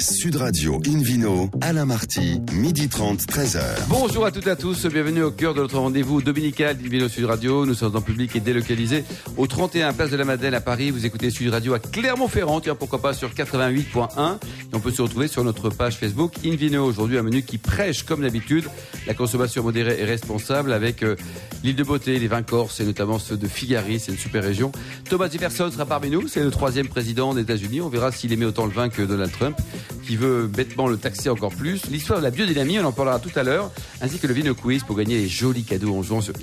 Sud Radio Invino, Alain Marty, midi 30, 13h. Bonjour à toutes et à tous, bienvenue au cœur de notre rendez-vous dominical d'Invino Sud Radio. Nous sommes en public et délocalisés au 31 Place de la Madeleine à Paris. Vous écoutez Sud Radio à Clermont-Ferrand, tiens pourquoi pas sur 88.1. Et on peut se retrouver sur notre page Facebook Invino. Aujourd'hui un menu qui prêche comme d'habitude la consommation modérée et responsable avec euh, l'île de beauté, les vins corses et notamment ceux de Figari, c'est une super région. Thomas Jefferson sera parmi nous, c'est le troisième président des États-Unis. On verra s'il aimait autant le vin que Donald Trump qui veut bêtement le taxer encore plus. L'histoire de la biodynamie, on en parlera tout à l'heure, ainsi que le Vino Quiz pour gagner les jolis cadeaux en jouant sur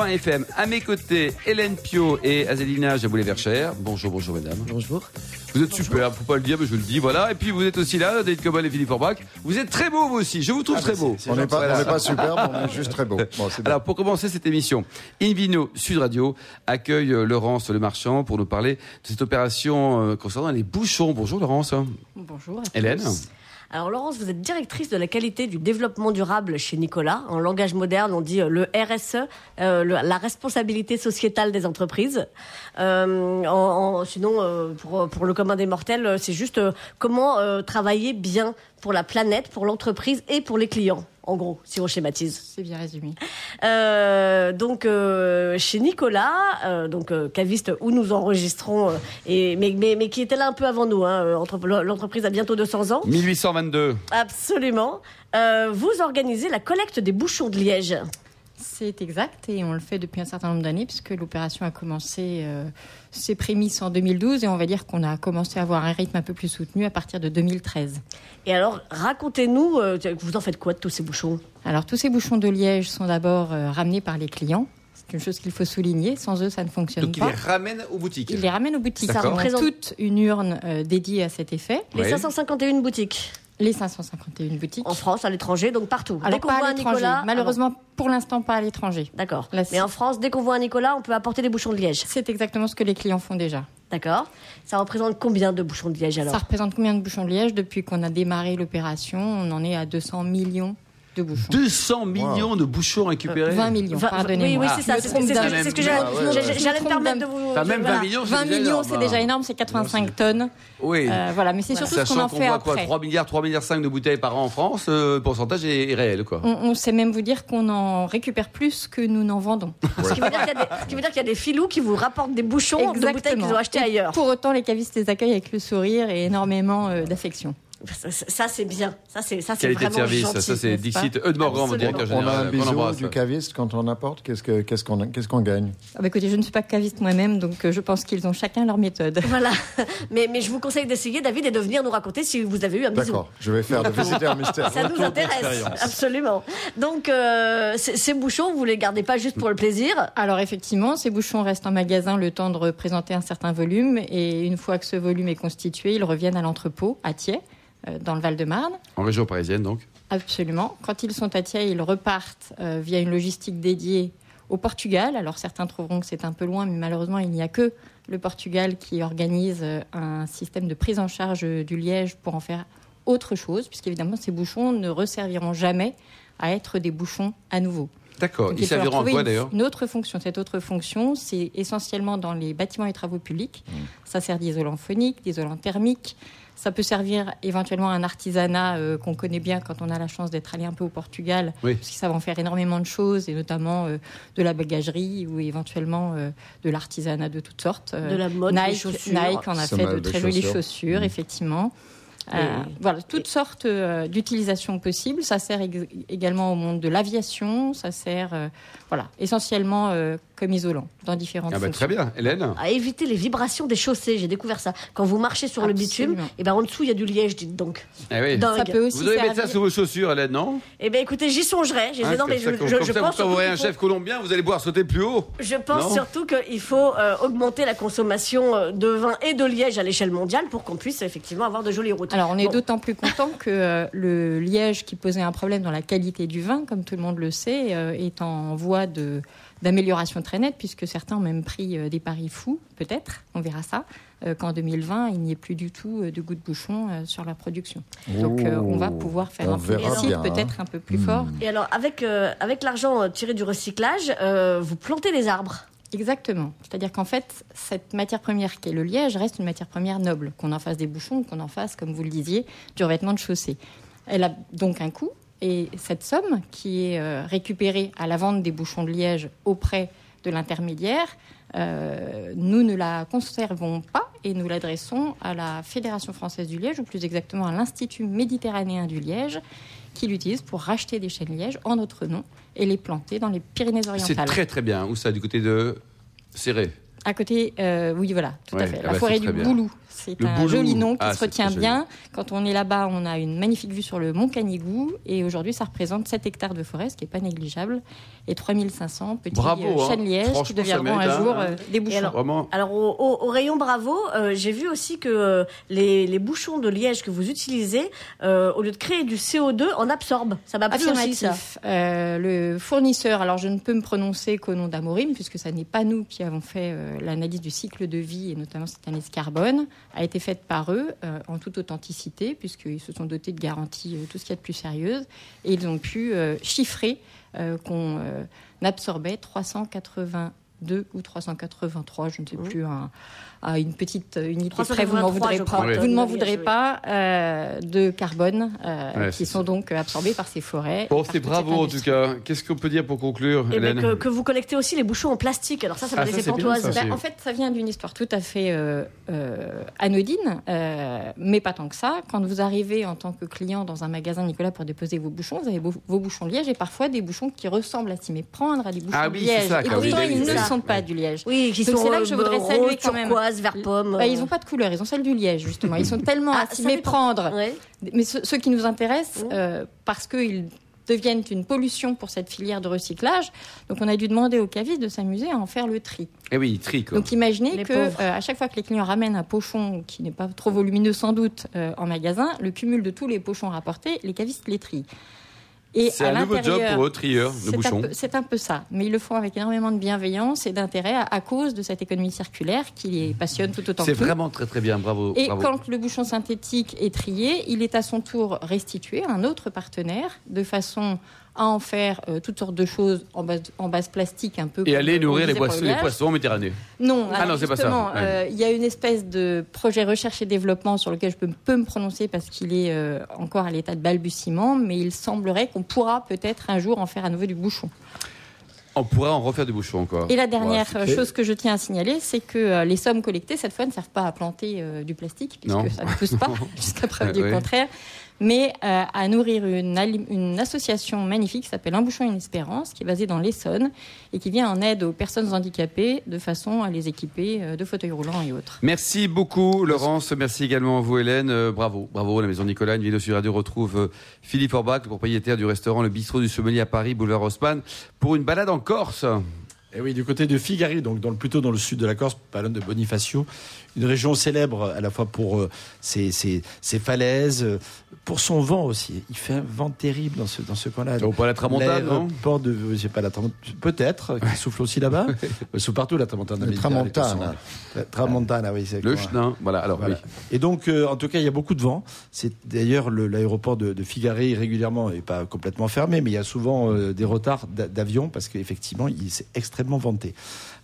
invinoradio.fm. À mes côtés, Hélène Pio et Azélina Jaboulet-Verchère. Bonjour, bonjour mesdames. Bonjour. Vous êtes super, faut pas le dire, mais je le dis, voilà. Et puis vous êtes aussi là, David Cobol et Philippe Forbach. Vous êtes très beaux vous aussi, je vous trouve très beaux. On n'est pas, pas superbe, on est juste très beau. Bon. Alors pour commencer cette émission, Invino Sud Radio accueille euh, Laurence Le Marchand pour nous parler de cette opération euh, concernant les bouchons. Bonjour Laurence. Bonjour. à tous. Alors Laurence, vous êtes directrice de la qualité du développement durable chez Nicolas. En langage moderne, on dit euh, le RSE, euh, la responsabilité sociétale des entreprises. Euh, sinon, pour, pour le commun des mortels, c'est juste comment travailler bien pour la planète, pour l'entreprise et pour les clients. En gros, si on schématise. C'est bien résumé. Euh, donc euh, chez Nicolas, euh, donc euh, caviste où nous enregistrons, euh, et mais, mais mais qui était là un peu avant nous. Hein, entre- L'entreprise a bientôt 200 ans. 1822. Absolument. Euh, vous organisez la collecte des bouchons de liège. C'est exact et on le fait depuis un certain nombre d'années puisque l'opération a commencé euh, ses prémices en 2012 et on va dire qu'on a commencé à avoir un rythme un peu plus soutenu à partir de 2013. Et alors, racontez-nous, euh, vous en faites quoi de tous ces bouchons? Alors tous ces bouchons de liège sont d'abord euh, ramenés par les clients. C'est une chose qu'il faut souligner. Sans eux, ça ne fonctionne Donc il pas. les ramène aux boutiques. Ils les ramènent aux boutiques. Ça représente Représente- toute une urne euh, dédiée à cet effet. Les Ouais. 551 boutiques Les 551 boutiques. en France, à l'étranger, donc partout. Alors dès qu'on voit un. Nicolas, ah Malheureusement, pour l'instant, pas à l'étranger. D'accord. Mais en France, dès qu'on voit un Nicolas, on peut apporter des bouchons de liège. C'est exactement ce que les clients font déjà. D'accord. Ça représente combien de bouchons de liège alors? Ça représente combien de bouchons de liège? Depuis qu'on a démarré l'opération, on en est à 200 millions de bouchons. 200 millions de bouchons récupérés. 20 millions, Vingt- pardonnez-moi. Oui, oui, c'est ça. C'est ce que- Ah j'allais me me permettre de vous. Enfin, même voilà. 20 millions, c'est 20 déjà millions, énorme, c'est hein. déjà énorme, c'est 85 tonnes. Oui. Euh, voilà, mais c'est surtout ce qu'on en fait après. 3 milliards, 3 milliards 5 de bouteilles par an en France, euh, le pourcentage est, réel quoi. On, sait même vous dire qu'on en récupère plus que nous n'en vendons. Ce qui veut dire qu'il y a des- filous qui vous rapportent des bouchons de bouteilles qu'ils ont achetées Et ailleurs. Pour autant, les cavistes les accueillent avec le sourire et énormément euh, d'affection. Ça, c'est bien. Ça c'est ça c'est Qualité de service, gentil. ça c'est Dixit. Eudes Morgan, mon directeur On a général. un bisou du caviste quand on apporte. Qu'est-ce que- qu'est-ce qu'on qu'est-ce qu'on gagne? Ah bah écoutez, je ne suis pas caviste moi-même, donc euh, je pense qu'ils ont chacun leur méthode. Voilà. Mais, mais je vous conseille d'essayer, David, et de venir nous raconter si vous avez eu un bisou. D'accord, je vais faire le visiteur mystère. Ça nous intéresse, absolument. Donc, euh, ces bouchons, vous les gardez pas juste pour le plaisir? Alors effectivement, ces bouchons restent en magasin le temps de représenter un certain volume et une fois que ce volume est constitué, ils reviennent à l'entrepôt à Thiers, dans le Val-de-Marne. En région parisienne donc. Absolument. Quand ils sont à Thiers, ils repartent euh, via une logistique dédiée au Portugal. Alors certains trouveront que c'est un peu loin, mais malheureusement, il n'y a que le Portugal qui organise euh, un système de prise en charge euh, du liège pour en faire autre chose, puisqu'évidemment, ces bouchons ne resserviront jamais à être des bouchons à nouveau. D'accord. Ils serviront à trouver quoi d'ailleurs Une autre fonction. Cette autre fonction, c'est essentiellement dans les bâtiments et travaux publics. Ça sert d'isolant phonique, d'isolant thermique. Ça peut servir éventuellement à un artisanat euh, qu'on connaît bien quand on a la chance d'être allé un peu au Portugal, Oui. parce qu'ils savent en faire énormément de choses, et notamment euh, de la bagagerie ou éventuellement euh, de l'artisanat de toutes sortes. Euh, De la mode, des Nike, chaussures. Nike en a Ça fait de des très jolies chaussures. Mhm. effectivement. Euh, Et- voilà, toutes sortes euh, d'utilisations possibles. Ça sert ég- également au monde de l'aviation. Ça sert, euh, voilà, essentiellement euh, comme isolant dans différentes Ah bah. Très bien. Hélène À éviter les vibrations des chaussées, j'ai découvert ça. Quand vous marchez sur le bitume, et ben en dessous il y a du liège, dites donc. Eh oui. Dingue. Ça peut aussi Vous devez mettre ça sous vos chaussures, Hélène, non Eh ben écoutez, j'y songerai. J'ai- Hein, non, mais je, comme- je- comme je ça, pense quand vous surtout voyez un qu'il faut- chef colombien, vous allez pouvoir sauter plus haut. Je pense Non surtout qu'il faut euh, augmenter la consommation euh, de vin et de liège à l'échelle mondiale pour qu'on puisse effectivement avoir de jolies routes. Alors, on est Bon. d'autant plus content que euh, le liège qui posait un problème dans la qualité du vin, comme tout le monde le sait, euh, est en voie de d'amélioration très nette, puisque certains ont même pris euh, des paris fous, peut-être, on verra ça, euh, qu'en 2020, il n'y ait plus du tout euh, de goût de bouchon euh, sur la production. Donc, euh, on va pouvoir faire un bien, hein. peut-être un peu plus Hmm. fort. Et alors, avec, euh, avec l'argent tiré du recyclage, euh, vous plantez les arbres? Exactement. C'est-à-dire qu'en fait, cette matière première qui est le liège reste une matière première noble, qu'on en fasse des bouchons, qu'on en fasse, comme vous le disiez, du revêtement de chaussée. Elle a donc un coût, et cette somme qui est euh, récupérée à la vente des bouchons de liège auprès de l'intermédiaire, euh, nous ne la conservons pas et nous l'adressons à la Fédération française du liège, ou plus exactement à l'Institut méditerranéen du liège, qui l'utilise pour racheter des chênes liège en notre nom et les planter dans les Pyrénées-Orientales. C'est très très bien. Où ça? Du côté de Serré? À côté, euh, oui, voilà, tout Ouais, à fait. ah La bah, forêt du. Boulou. C'est un Boulou. joli nom qui Ah, se retient bien. Quand on est là-bas, on a une magnifique vue sur le mont Canigou. Et aujourd'hui, ça représente 7 hectares de forêt, ce qui n'est pas négligeable. Et 3500 petits Bravo, euh, hein. chênes lièges qui deviendront un jour euh, des bouchons. alors- Vraiment Alors au, au- au rayon Bravo, euh, j'ai vu aussi que euh, les, les bouchons de liège que vous utilisez, euh, au lieu de créer du CO2, en absorbent. Ça m'a plu aussi ça. Euh, le fournisseur, alors je ne peux me prononcer qu'au nom d'Amorim, puisque ça n'est pas nous qui avons fait euh, l'analyse du cycle de vie, et notamment cette analyse carbone, a été faite par eux euh, en toute authenticité, puisqu'ils se sont dotés de garanties, euh, tout ce qu'il y a de plus sérieuse, et ils ont pu euh, chiffrer qu'on absorbait 382 ou 383, je ne sais plus, un- à une petite unité près, vous ne m'en 383, voudrez pas, crois, vous ne m'en de voudrez liège, pas, euh, de carbone euh, Ouais, qui sont donc euh, absorbés par ces forêts. Bon, c'est bravo en tout cas. Qu'est-ce qu'on peut dire pour conclure, Et ben, Hélène que, que vous collectez aussi les bouchons en plastique. Alors ça, ça Ah, laissé c'est bien, pantoise. Ben, en fait, ça vient d'une histoire tout à fait euh, euh, anodine, euh, mais pas tant que ça. Quand vous arrivez en tant que client dans un magasin Nicolas pour déposer vos bouchons, vous avez vos, vos bouchons de liège et parfois des bouchons qui ressemblent à s'y méprendre à des bouchons Ah de oui, c'est liège. ça, et pourtant, oui, ils oui, ne ça. sont pas Ouais. du liège. Oui, qui Donc, sont c'est là que je euh, voudrais saluer quand même. Turquoise, vert pomme. Ben, ils n'ont pas de couleur, ils ont celle du liège justement. Ils sont tellement Ah, à s'y méprendre. Ouais. Mais ce- ceux qui nous intéressent, Mmh. euh, parce qu'ils deviennent une pollution pour cette filière de recyclage, donc on a dû demander aux cavistes de s'amuser à en faire le tri. Eh oui, tri quoi. Donc imaginez Les que euh, à chaque fois que les clients ramènent un pochon qui n'est pas trop volumineux sans doute euh, en magasin, le cumul de tous les pochons rapportés, les cavistes les trient. Et C'est un nouveau job pour eux, trieurs de bouchons. peu- C'est un peu ça, mais ils le font avec énormément de bienveillance et d'intérêt à, à cause de cette économie circulaire qui les passionne tout autant C'est vraiment très très bien, bravo. Et bravo. quand le bouchon synthétique est trié, il est à son tour restitué à un autre partenaire de façon à en faire euh, toutes sortes de choses en base, en base plastique un peu. Et aller on nourrir les poissons, le les poissons en Méditerranée. Non, Ah alors non, c'est pas ça. Ouais. euh, il y a une espèce de projet recherche et développement sur lequel je peux, peux me prononcer parce qu'il est euh, encore à l'état de balbutiement, mais il semblerait qu'on pourra peut-être un jour en faire à nouveau du bouchon. On pourra en refaire du bouchon encore. Et la dernière Ouais, chose que je tiens à signaler, c'est que les sommes collectées, cette fois, ne servent pas à planter euh, du plastique, puisque Non. ça ne pousse pas, jusqu'à preuve du contraire, mais euh, à nourrir une, association magnifique qui s'appelle Un bouchon une espérance, qui est basée dans l'Essonne, et qui vient en aide aux personnes handicapées de façon à les équiper euh, de fauteuils roulants et autres. Merci beaucoup, Laurence. Merci également à vous, Hélène. Euh, bravo, bravo. La Maison Nicolas, une vidéo sur Radio retrouve Philippe Orbach, le propriétaire du restaurant Le Bistrot du Sommelier à Paris, boulevard Haussmann, pour une balade en Corse. Et oui, du côté de Figari, donc dans le, plutôt dans le sud de la Corse, loin de Bonifacio, une région célèbre à la fois pour euh, ses, ses- ses falaises, euh, pour son vent aussi. Il fait un vent terrible dans ce, dans ce coin-là. Vaut pas la tramontane, non L'aéroport de, j'ai pas la peut-être, qui souffle aussi là-bas. Souffle partout la tramontane. Mais tramontane. La tramontane, ah oui, c'est Le chenin. Voilà, alors Voilà. oui. Et donc, euh, en tout cas, il y a beaucoup de vent. C'est d'ailleurs le- l'aéroport de, de Figari régulièrement n'est pas complètement fermé, mais il y a souvent euh, des retards d'a- d'avions parce qu'effectivement, il s'est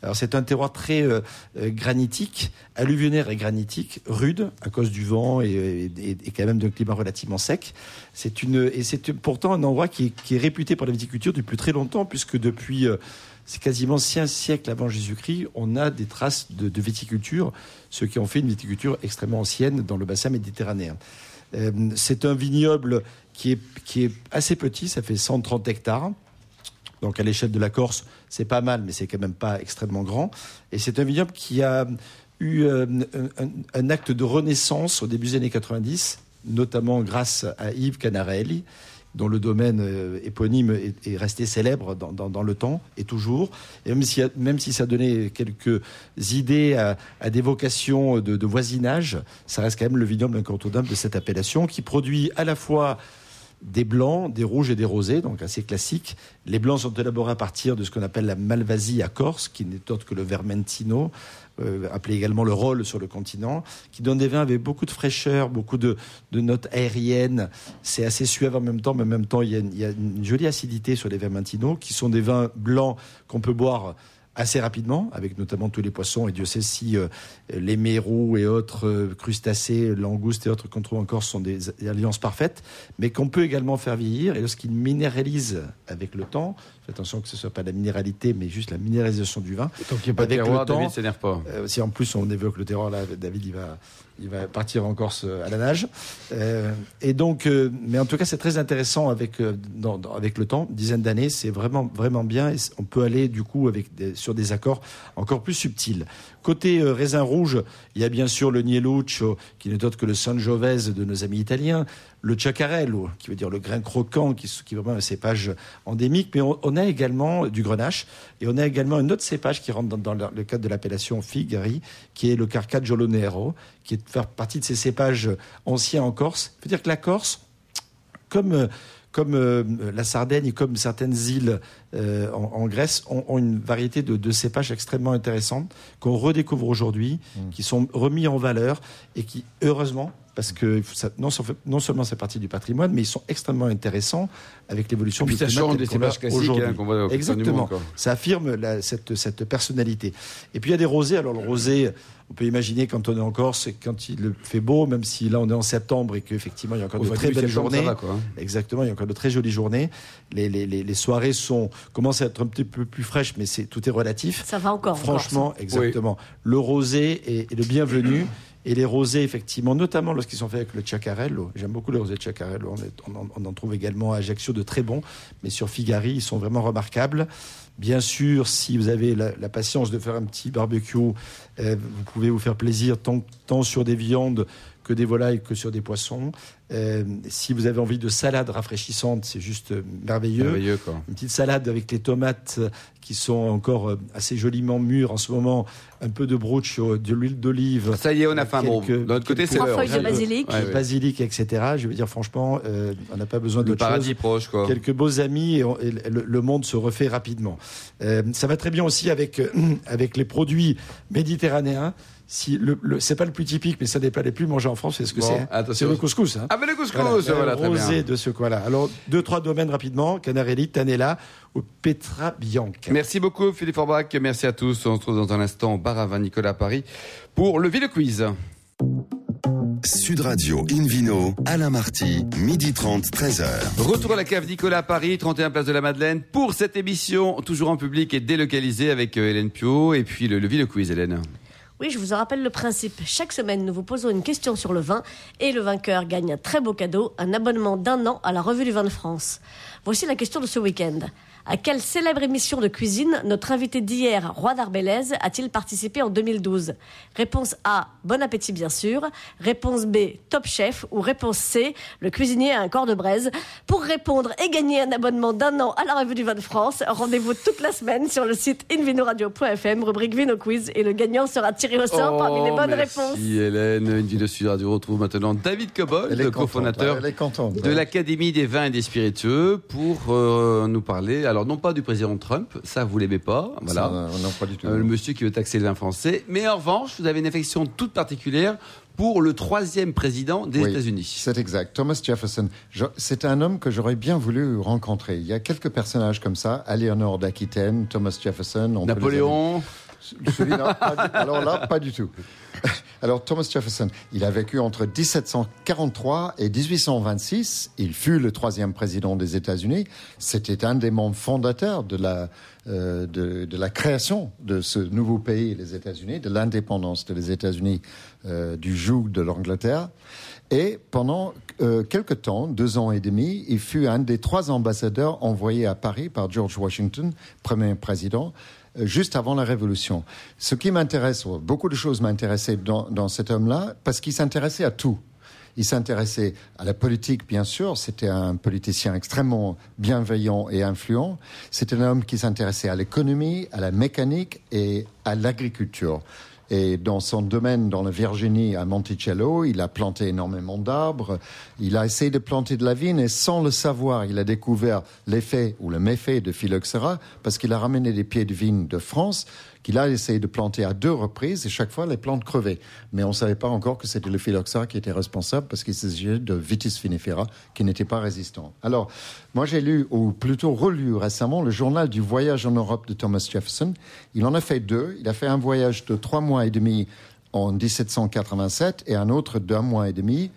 Alors, c'est un terroir très euh, euh, granitique, alluvionnaire et granitique, rude à cause du vent et, quand même d'un climat relativement sec. C'est une et c'est pourtant un endroit qui est, réputé pour la viticulture depuis très longtemps, puisque depuis euh, c'est quasiment cinq siècles avant Jésus-Christ, on a des traces de, viticulture, ce qui en fait une viticulture extrêmement ancienne dans le bassin méditerranéen. C'est un vignoble qui est, qui est assez petit, ça fait 130 hectares. Donc à l'échelle de la Corse, c'est pas mal, mais c'est quand même pas extrêmement grand. Et c'est un vignoble qui a eu euh, un, acte de renaissance au début des années 90, notamment grâce à Yves Canarelli, dont le domaine euh, éponyme est, est resté célèbre dans, dans- le temps et toujours. Et même si, même si ça donnait quelques idées à, à des vocations de, de voisinage, ça reste quand même le vignoble incontournable de cette appellation qui produit à la fois des blancs, des rouges et des rosés, donc assez classiques. Les blancs sont élaborés à partir de ce qu'on appelle la Malvasie à Corse, qui n'est autre que le Vermentino, euh, appelé également le rôle sur le continent, qui donne des vins avec beaucoup de fraîcheur, beaucoup de, de notes aériennes. C'est assez suave en même temps, mais en même temps, il y a une, il y a une jolie acidité sur les Vermentino, qui sont des vins blancs qu'on peut boire assez rapidement, avec notamment tous les poissons, et Dieu sait si euh, les mérous et autres euh, crustacés, langoustes et autres qu'on trouve encore sont des, alliances parfaites, mais qu'on peut également faire vieillir, et lorsqu'ils minéralisent avec le temps, attention que ce ne soit pas la minéralité, mais juste la minéralisation du vin, Tant qu'il n'y a pas de terroir, temps, David s'énerve pas. euh, si en plus on évoque le terroir, là, David, il va, il va partir en Corse euh, à la nage. Euh, et donc, euh, mais en tout cas, c'est très intéressant avec, avec le temps, une dizaine d'années, c'est vraiment, vraiment bien. On peut aller du coup avec sur des accords encore plus subtils. Côté raisin rouge, il y a bien sûr le Nieluccio, qui n'est autre que le Sangiovese de nos amis italiens, le Ciacarello, qui veut dire le grain croquant, qui, qui est vraiment un cépage endémique, mais on, on a également du grenache, et on a également un autre cépage qui rentre dans, dans le, cadre de l'appellation Figari, qui est le Carcaggiolo Nero, qui est faire partie de ces cépages anciens en Corse. Il faut dire que la Corse, comme, euh, comme euh, la Sardaigne et comme certaines îles euh, en, en Grèce, ont, ont une variété de, de cépages extrêmement intéressantes qu'on redécouvre aujourd'hui, qui sont remis en valeur et qui, heureusement, parce que ça- non, seulement c'est partie du patrimoine, mais ils sont extrêmement intéressants avec l'évolution du climat des qu'on aujourd'hui. hein, qu'on voit au sein du Exactement. Ça affirme la- cette, cette personnalité. Et puis il y a des rosés. Alors le rosé, on peut imaginer quand on est en Corse, quand il fait beau, même si là on est en septembre et qu'effectivement il y a encore Au de très belles journées. va, quoi, hein. Exactement, il y a encore de très jolies journées. Les, les, les, les soirées sont, commencent à être un petit peu plus fraîches, mais c'est, tout est relatif. Ça va encore. Franchement, exactement. Le rosé est, est le bienvenu. Et les rosés, effectivement, notamment lorsqu'ils sont faits avec le Ciacarello. J'aime beaucoup les rosés de Ciacarello. On, en- trouve également à Ajaccio de très bons. Mais sur Figari, ils sont vraiment remarquables. Bien sûr, si vous avez la, patience de faire un petit barbecue, euh, vous pouvez vous faire plaisir tant sur des viandes que des volailles que sur des poissons. Euh, si vous avez envie de salade rafraîchissante, c'est juste merveilleux. Merveilleux, quoi. Une petite salade avec les tomates euh, qui sont encore euh, assez joliment mûres en ce moment, un peu de bruschio, de l'huile d'olive. Ça y est, on a faim. Bon, Quelques- d'un autre côté, c'est Trois l'heure. feuilles de basilic. Ouais, ouais. basilic, etc. Je veux dire, franchement, euh, on n'a pas besoin chose paradis proche, quoi. quelques beaux amis et, on- et le, le monde se refait rapidement. Euh, ça va très bien aussi avec, euh, avec les produits méditerranéens. Si le, le- c'est pas le plus typique, mais ça n'est pas les plus mangés en France, c'est ce que Bon, c'est. attention. C'est le couscous. Hein. Ah, mais le couscous, Voilà, voilà, le très bien. rosé de ce coin-là. Alors, deux, trois domaines rapidement. Canarelli, Tanella ou Petra Bianca. Merci beaucoup, Philippe Forbach. Merci à tous. On se retrouve dans un instant au bar à vin Nicolas à Paris pour le Ville Quiz. Sud Radio Invino, Alain Marty, midi 30, 13h. Retour à la cave Nicolas à Paris, 31 place de la Madeleine, pour cette émission, toujours en public et délocalisée avec euh, Hélène Pio et puis le, le Ville Quiz, Hélène. Oui, je vous en rappelle le principe. Chaque semaine, nous vous posons une question sur le vin et le vainqueur gagne un très beau cadeau, un abonnement d'un an à la Revue du Vin de France. Voici la question de ce week-end. À quelle célèbre émission de cuisine notre invité d'hier, Roi d'Arbelaise, a-t-il participé en 2012 Réponse A, Bon appétit bien sûr. Réponse B, Top Chef. Ou réponse C, Le cuisinier a un corps de braise. Pour répondre et gagner un abonnement d'un an à la Revue du Vin de France, rendez-vous toute la semaine sur le site invinoradio.fm, rubrique Vino Quiz, et le gagnant sera tiré au sort parmi les bonnes Oh, merci, réponses. Hélène. Une vidéo Sud Radio retrouve maintenant David Cobol, le cofondateur de l'Académie des vins et des spiritueux pour euh, nous parler, alors non pas du président Trump, ça vous l'aimez pas, voilà. Ça, euh, non, pas du tout. Euh, le monsieur qui veut taxer le vin français, mais en revanche, vous avez une affection toute particulière pour le troisième président des Oui, États-Unis. C'est exact. Thomas Jefferson. Je- C'est un homme que j'aurais bien voulu rencontrer. Il y a quelques personnages comme ça. Aliénor d'Aquitaine, Thomas Jefferson. on peut les Napoléon, Celui-là, du- alors là, pas du tout. Alors Thomas Jefferson, il a vécu entre 1743 et 1826. Il fut le troisième président des États-Unis. C'était un des membres fondateurs de la euh, de, la création de ce nouveau pays, les États-Unis, de l'indépendance des États-Unis euh, du joug de l'Angleterre. Et pendant euh, quelque temps, deux ans et demi, il fut un des trois ambassadeurs envoyés à Paris par George Washington, premier président, juste avant la Révolution. Ce qui m'intéresse, beaucoup de choses m'intéressaient dans, dans cet homme-là, parce qu'il s'intéressait à tout. Il s'intéressait à la politique, bien sûr. C'était un politicien extrêmement bienveillant et influent. C'était un homme qui s'intéressait à l'économie, à la mécanique et à l'agriculture. Et dans son domaine, dans la Virginie, à Monticello, il a planté énormément d'arbres. Il a essayé de planter de la vigne et sans le savoir, il a découvert l'effet ou le méfait de phylloxéra parce qu'il a ramené des pieds de vigne de France qu'il a essayé de planter à deux reprises et chaque fois les plantes crevaient. Mais on ne savait pas encore que c'était le phylloxéra qui était responsable parce qu'il s'agissait de Vitis vinifera qui n'était pas résistant. Alors, moi j'ai lu, ou plutôt relu récemment, le journal du voyage en Europe de Thomas Jefferson. Il en a fait deux. Il a fait un voyage de trois mois et demi en 1787 et un autre d'un mois et demi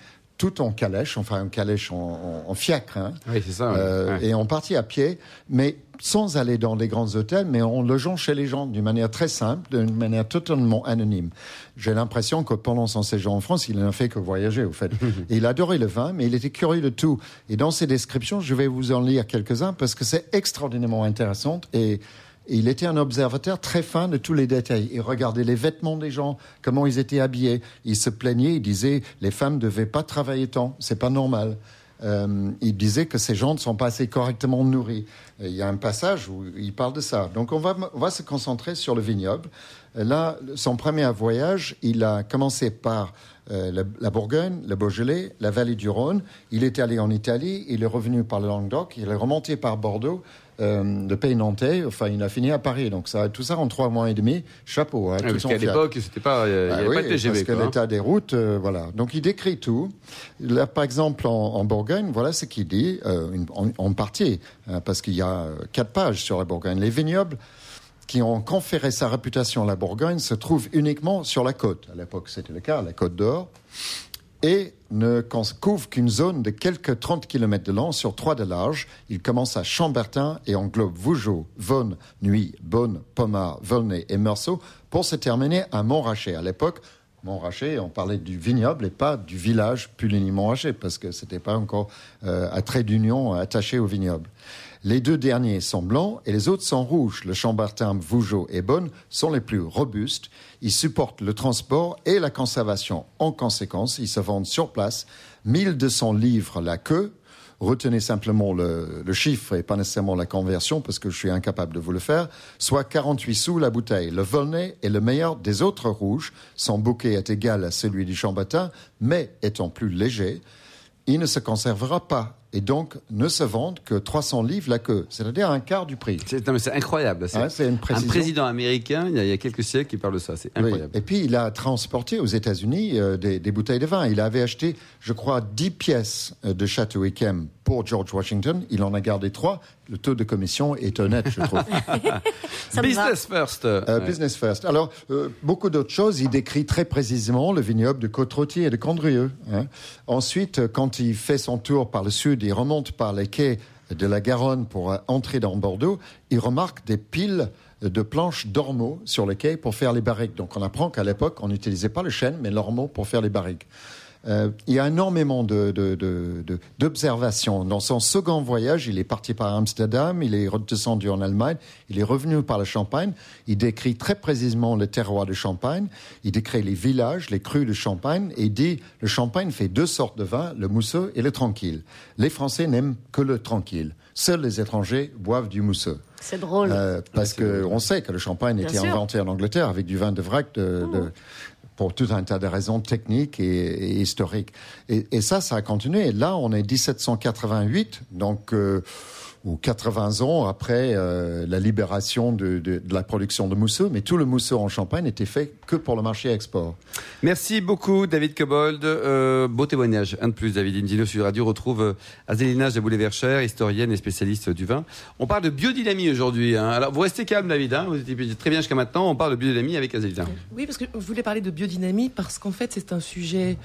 tout en calèche, enfin en calèche en, fiacre, hein. oui, ça, euh, et en partie à pied, mais sans aller dans des grands hôtels, mais en logeant chez les gens d'une manière très simple, d'une manière totalement anonyme. J'ai l'impression que pendant son séjour en France, il n'a fait que voyager, au fait. et il adorait le vin, mais il était curieux de tout. Et dans ces descriptions, je vais vous en lire quelques-uns parce que c'est extraordinairement intéressant et il était un observateur très fin de tous les détails. Il regardait les vêtements des gens, comment ils étaient habillés. Il se plaignait, il disait les femmes ne devaient pas travailler tant, c'est pas normal. Euh, il disait que ces gens ne sont pas assez correctement nourris. il y a un passage où il parle de ça. Donc on va, se concentrer sur le vignoble. Là, son premier voyage, il a commencé par euh, la, Bourgogne, le Beaujolais, la vallée du Rhône. Il est allé en Italie, il est revenu par le Languedoc, il est remonté par Bordeaux, euh, de pays nantais. Enfin, il a fini à Paris. Donc ça, tout ça en trois mois et demi. Chapeau. Hein, ah, parce qu'à l'époque, c'était pas, il n'y avait ah pas de TGV. Parce que hein. l'état des routes, euh, voilà. Donc il décrit tout. Là, par exemple, en, Bourgogne, voilà ce qu'il dit euh, en, partie, hein, parce qu'il y a quatre pages sur la Bourgogne. Les vignobles qui ont conféré sa réputation à la Bourgogne se trouvent uniquement sur la côte. À l'époque, c'était le cas, la côte d'Or et ne couvre qu'une zone de quelques 30 km de long sur 3 de large. Il commence à Chambertin et englobe Vougeot, Vaune, Nuit, Beaune, Pomard, Volnay et Meursault pour se terminer à Montrachet. À l'époque, Montrachet, on parlait du vignoble et pas du village Puligny-Montrachet parce que ce n'était pas encore euh, à trait d'union attaché au vignoble. Les deux derniers sont blancs et les autres sont rouges. Le Chambertin, Vougeot et Bonne sont les plus robustes. Ils supportent le transport et la conservation. En conséquence, ils se vendent sur place 1200 livres la queue. Retenez simplement le, chiffre et pas nécessairement la conversion parce que je suis incapable de vous le faire. Soit 48 sous la bouteille. Le Volnay est le meilleur des autres rouges. Son bouquet est égal à celui du Chambertin, mais étant plus léger, il ne se conservera pas et donc ne se vendent que 300 livres la queue, c'est-à-dire un quart du prix. C'est, incroyable. C'est, un président américain, il y, a, quelques siècles, qui parle de ça. C'est incroyable. Et puis, il a transporté aux États-Unis euh, des, bouteilles de vin. Il avait acheté, je crois, 10 pièces euh, de Château Yquem pour George Washington. Il en a gardé 3. Le taux de commission est honnête, je trouve. business first. Euh, business first. Alors, beaucoup d'autres choses. Il décrit très précisément le vignoble de côte et de Condrieu. Hein. Ensuite, quand il fait son tour par le sud, il remonte par les quais de la Garonne pour entrer dans Bordeaux, il remarque des piles de planches d'ormeaux sur les quais pour faire les barriques. Donc on apprend qu'à l'époque, on n'utilisait pas le chêne, mais l'ormeau pour faire les barriques. Euh, il y a énormément d'observations. Dans son second voyage, il est parti par Amsterdam, il est redescendu en Allemagne, il est revenu par la Champagne. Il décrit très précisément le terroir de Champagne, il décrit les villages, les crus de Champagne, et il dit le Champagne fait deux sortes de vin, le mousseux et le tranquille. Les Français n'aiment que le tranquille. Seuls les étrangers boivent du mousseux. C'est drôle. Euh, parce qu'on sait que le champagne était inventé en Angleterre avec du vin de vrac de, de, pour tout un tas de raisons techniques et, historiques. Et, ça, ça a continué. Et là, on est 1788, donc euh, ou 80 ans après euh, la libération de, de, de, la production de mousseux, mais tout le mousseux en Champagne n'était fait que pour le marché export. Merci beaucoup David Cobold. Euh, beau témoignage. Un de plus, David Indino sur Radio retrouve euh, Azélina Jaboulet-Verchère, historienne et spécialiste du vin. On parle de biodynamie aujourd'hui. Hein. Alors vous restez calme David, hein. vous étiez très bien jusqu'à maintenant. On parle de biodynamie avec Azélina. Oui, parce que je voulais parler de biodynamie parce qu'en fait c'est un sujet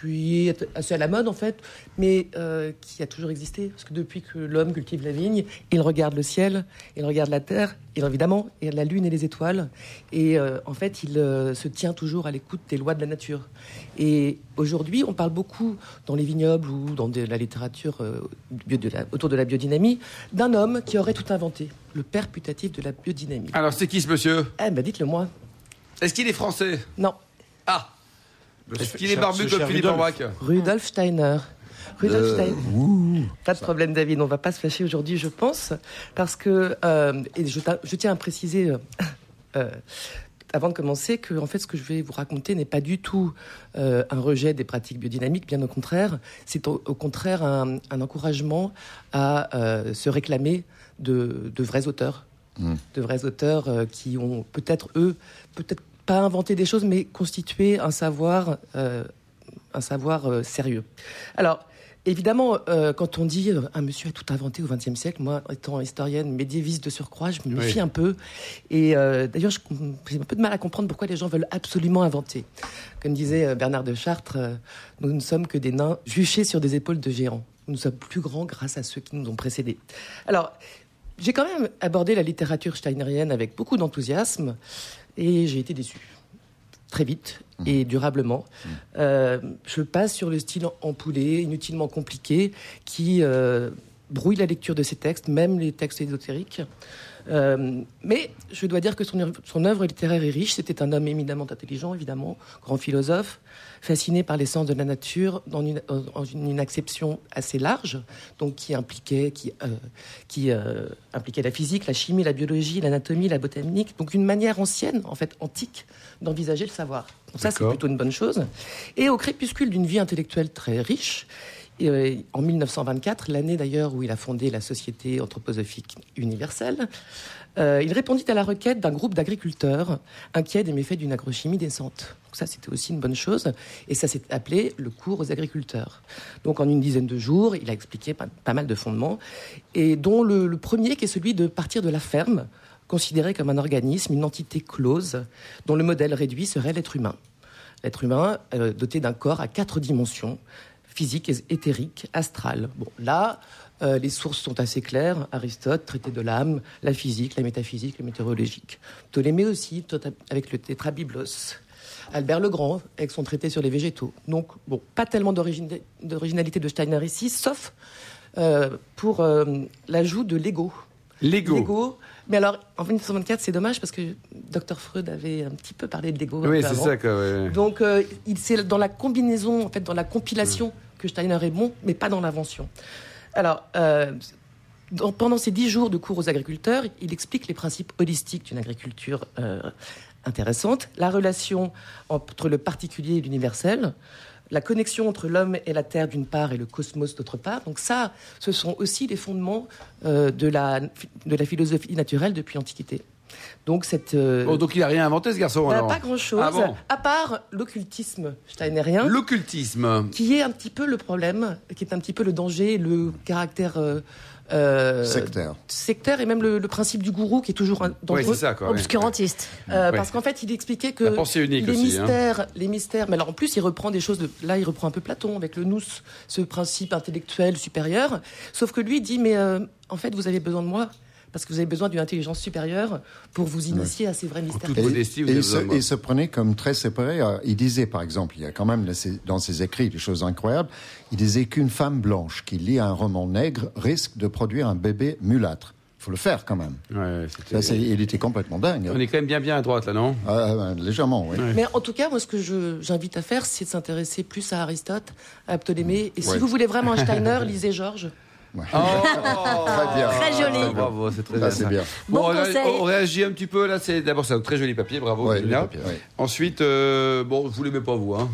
qui est assez à la mode en fait, mais euh, qui a toujours existé. Parce que depuis que l'homme cultive la vigne, il regarde le ciel, il regarde la terre, et évidemment, il la lune et les étoiles. Et euh, en fait, il euh, se tient toujours à l'écoute des lois de la nature. Et aujourd'hui, on parle beaucoup dans les vignobles ou dans la littérature autour de la biodynamie d'un homme qui aurait tout inventé, le père putatif de la biodynamie. Alors, c'est qui ce monsieur? Eh ben, dites-le moi. Est-ce qu'il est français? Non. Ah est-ce qu'il est barbu comme Philippe Rudolf Steiner. Rudolf euh, Steiner. Pas de problème, David. On va pas se fâcher aujourd'hui, je pense, parce que euh, et je, tiens à préciser. Euh, avant de commencer, que en fait, ce que je vais vous raconter n'est pas du tout un rejet des pratiques biodynamiques, bien au contraire. C'est au, contraire un, encouragement à se réclamer de, de, vrais auteurs Mm. de vrais auteurs qui ont peut-être eux, peut-être pas inventé des choses, mais constitué un savoir, un savoir euh, sérieux. Alors. Évidemment, euh, quand on dit euh, un monsieur a tout inventé au XXe siècle, moi, étant historienne médiéviste de surcroît, je me méfie Oui. un peu. Et euh, d'ailleurs, j'ai un peu de mal à comprendre pourquoi les gens veulent absolument inventer. Comme disait Bernard de Chartres, nous ne sommes que des nains juchés sur des épaules de géants. Nous sommes plus grands grâce à ceux qui nous ont précédés. Alors, j'ai quand même abordé la littérature steinerienne avec beaucoup d'enthousiasme et j'ai été déçu. Très vite et durablement. Euh, je passe sur le style empoulé, inutilement compliqué, qui euh, brouille la lecture de ces textes, même les textes ésotériques. Euh, mais je dois dire que son, œuvre- son œuvre littéraire est riche. C'était un homme éminemment intelligent, évidemment, grand philosophe, fasciné par l'essence de la nature dans une, une, acception assez large, donc qui impliquait, qui, euh, qui euh, impliquait la physique, la chimie, la biologie, l'anatomie, la botanique, donc une manière ancienne, en fait antique, d'envisager le savoir. Donc ça, c'est plutôt une bonne chose. Et au crépuscule d'une vie intellectuelle très riche, et, euh, en 1924, l'année d'ailleurs où il a fondé la Société anthroposophique universelle, euh, il répondit à la requête d'un groupe d'agriculteurs inquiets des méfaits d'une agrochimie décente. Donc ça, c'était aussi une bonne chose. Et ça s'est appelé le cours aux agriculteurs. Donc en une dizaine de jours, il a expliqué pas, mal de fondements, et dont le, premier qui est celui de partir de la ferme, considéré comme un organisme, une entité close, dont le modèle réduit serait l'être humain. L'être humain euh, doté d'un corps à quatre dimensions, physique, éthérique, astral. Bon, là, euh, les sources sont assez claires. Aristote, traité de l'âme, la physique, la métaphysique, le météorologique. Ptolémée aussi, avec le tétrabiblos. Albert le Grand, avec son traité sur les végétaux. Donc, bon, pas tellement d'originalité de Steiner ici, sauf euh, pour euh, l'ajout de l'ego. Lego. Mais alors, en 1924, c'est dommage parce que Dr Freud avait un petit peu parlé de l'ego. Oui, c'est ça, quoi. ouais. Donc, euh, c'est dans la combinaison, en fait, dans la compilation que Steiner est bon, mais pas dans l'invention. Alors, euh, dans- pendant ces dix jours de cours aux agriculteurs, il explique les principes holistiques d'une agriculture euh, intéressante, la relation entre le particulier et l'universel, la connexion entre l'homme et la terre d'une part et le cosmos d'autre part. Donc ça, ce sont aussi les fondements euh, de, la, de la philosophie naturelle depuis l'Antiquité. Donc cette... euh, Bon, donc il a rien inventé, ce garçon, alors pas grand-chose, Ah bon à part l'occultisme steinérien, L'occultisme. qui est un petit peu le problème, qui est un petit peu le danger, le caractère euh, euh, Sectaire. sectaire et même le, le principe du gourou qui est toujours un Oui, dangereux. c'est ça, quoi. ouais. Obscurantiste. Euh, Ouais. Parce qu'en fait, il expliquait que La pensée unique les aussi, hein. mystères, les mystères. Mais alors en plus, il reprend des choses. De, là, il reprend un peu Platon avec le nous, ce principe intellectuel supérieur. Sauf que lui il dit, mais euh, en fait, vous avez besoin de moi parce que vous avez besoin d'une intelligence supérieure pour vous initier à ces vrais mystères. Et, se, il se prenait comme très séparé. Euh, Il disait, par exemple, il y a quand même dans ses écrits des choses incroyables. Il disait qu'une femme blanche qui lit un roman nègre risque de produire un bébé mulâtre. Il faut le faire quand même. Ouais, Ça, il était complètement dingue. On est quand même bien bien à droite, là, non? Ah, ah, légèrement, oui. Mais en tout cas, moi, ce que j'invite à faire, c'est de s'intéresser plus à Aristote, à Ptolémée. Et si vous voulez vraiment un Steiner, lisez Georges. Oh Très bien. Très joli. Bravo, c'est très Ah, bien. Bon, Bon on, ré- conseil. on réagit un petit peu là. C'est d'abord c'est un très joli papier, bravo. Ouais, papier. Ensuite, euh, bon, vous l'aimez pas vous, hein?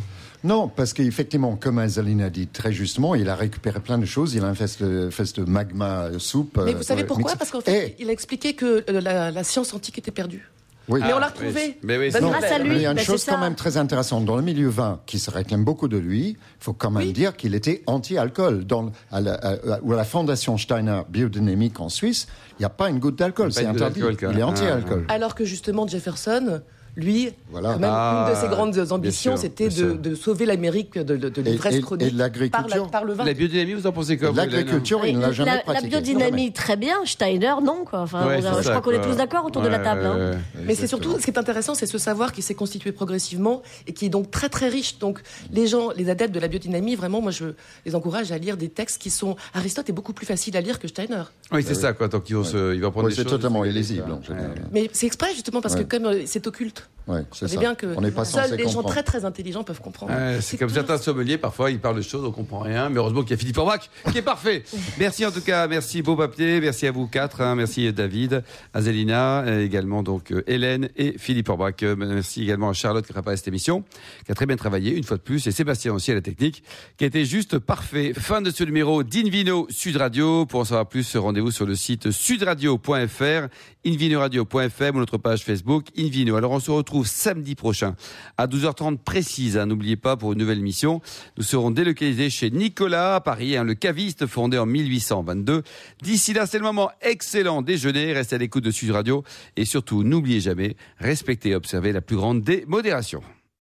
Non, parce qu'effectivement, comme Azaline a dit très justement, il a récupéré plein de choses. Il a ce, fait ce magma soupe. Mais euh, vous savez ouais, pourquoi? Parce qu'en fait, Et- il a expliqué que euh, la, la science antique était perdue. Oui. Mais on l'a Ah, retrouvé. Mais oui, c'est- Grâce à lui. Mais il y a une bah, chose quand même très intéressante. Dans le milieu vin, qui se réclame beaucoup de lui, il faut quand même Oui. dire qu'il était anti-alcool. Dans, à la, à- la Fondation Steiner Biodynamique en Suisse, il n'y a pas une goutte d'alcool. C'est interdit. Il est Ah, anti-alcool. Alors que justement, Jefferson, lui, Voilà. quand même, Ah, une de ses grandes bien ambitions, c'était de, sauver l'Amérique de, de, de Et- l'ivresse et- et chronique par, l'agriculture la- par le vin. La biodynamie, vous en pensez quoi L'agriculture, il ne l'a jamais la, biodynamie, très bien. Steiner, non, quoi. Enfin, Ouais, on a- c'est je ça, crois qu'on est tous d'accord autour de la Ouais, table. hein. ouais, ouais. Mais c'est surtout, ce qui est intéressant, c'est ce savoir qui s'est constitué progressivement et qui est donc très très riche. Donc les gens, les adeptes de la biodynamie, vraiment, moi je les encourage à lire des textes qui sont... Aristote est beaucoup plus facile à lire que Steiner. Oui, c'est ça, quoi. Donc, il va, se- il va prendre des c'est choses. totalement c'est- illisible, en Ouais. général. Mais c'est exprès justement parce que comme euh, c'est occulte. Ouais, c'est On ça. est bien que On pas seuls des gens très très intelligents peuvent comprendre. Ouais, c'est comme certains sommeliers, parfois ils parlent de choses, on comprend rien, mais heureusement qu'il y a Philippe Orbach qui est parfait. Merci en tout cas, merci Beau Papier, merci à vous quatre, hein, merci David, Azélina, euh, également donc euh, Hélène et Philippe Orbach. Euh, Merci également à Charlotte qui a préparé cette émission, qui a très bien travaillé une fois de plus, et Sébastien aussi à la technique, qui a été juste parfait. Fin de ce numéro d'Invino Sud Radio. Pour en savoir plus, rendez-vous sur le site sudradio.fr, invinoradio.fm ou notre page Facebook Invino. Alors on se retrouve samedi prochain à 12h30 précise. hein. N'oubliez pas pour une nouvelle émission, nous serons délocalisés chez Nicolas à Paris, hein, le caviste fondé en 1822. D'ici là, c'est le moment excellent déjeuner. Restez à l'écoute de Sud Radio et surtout n'oubliez jamais respectez et observez la plus grande des modérations.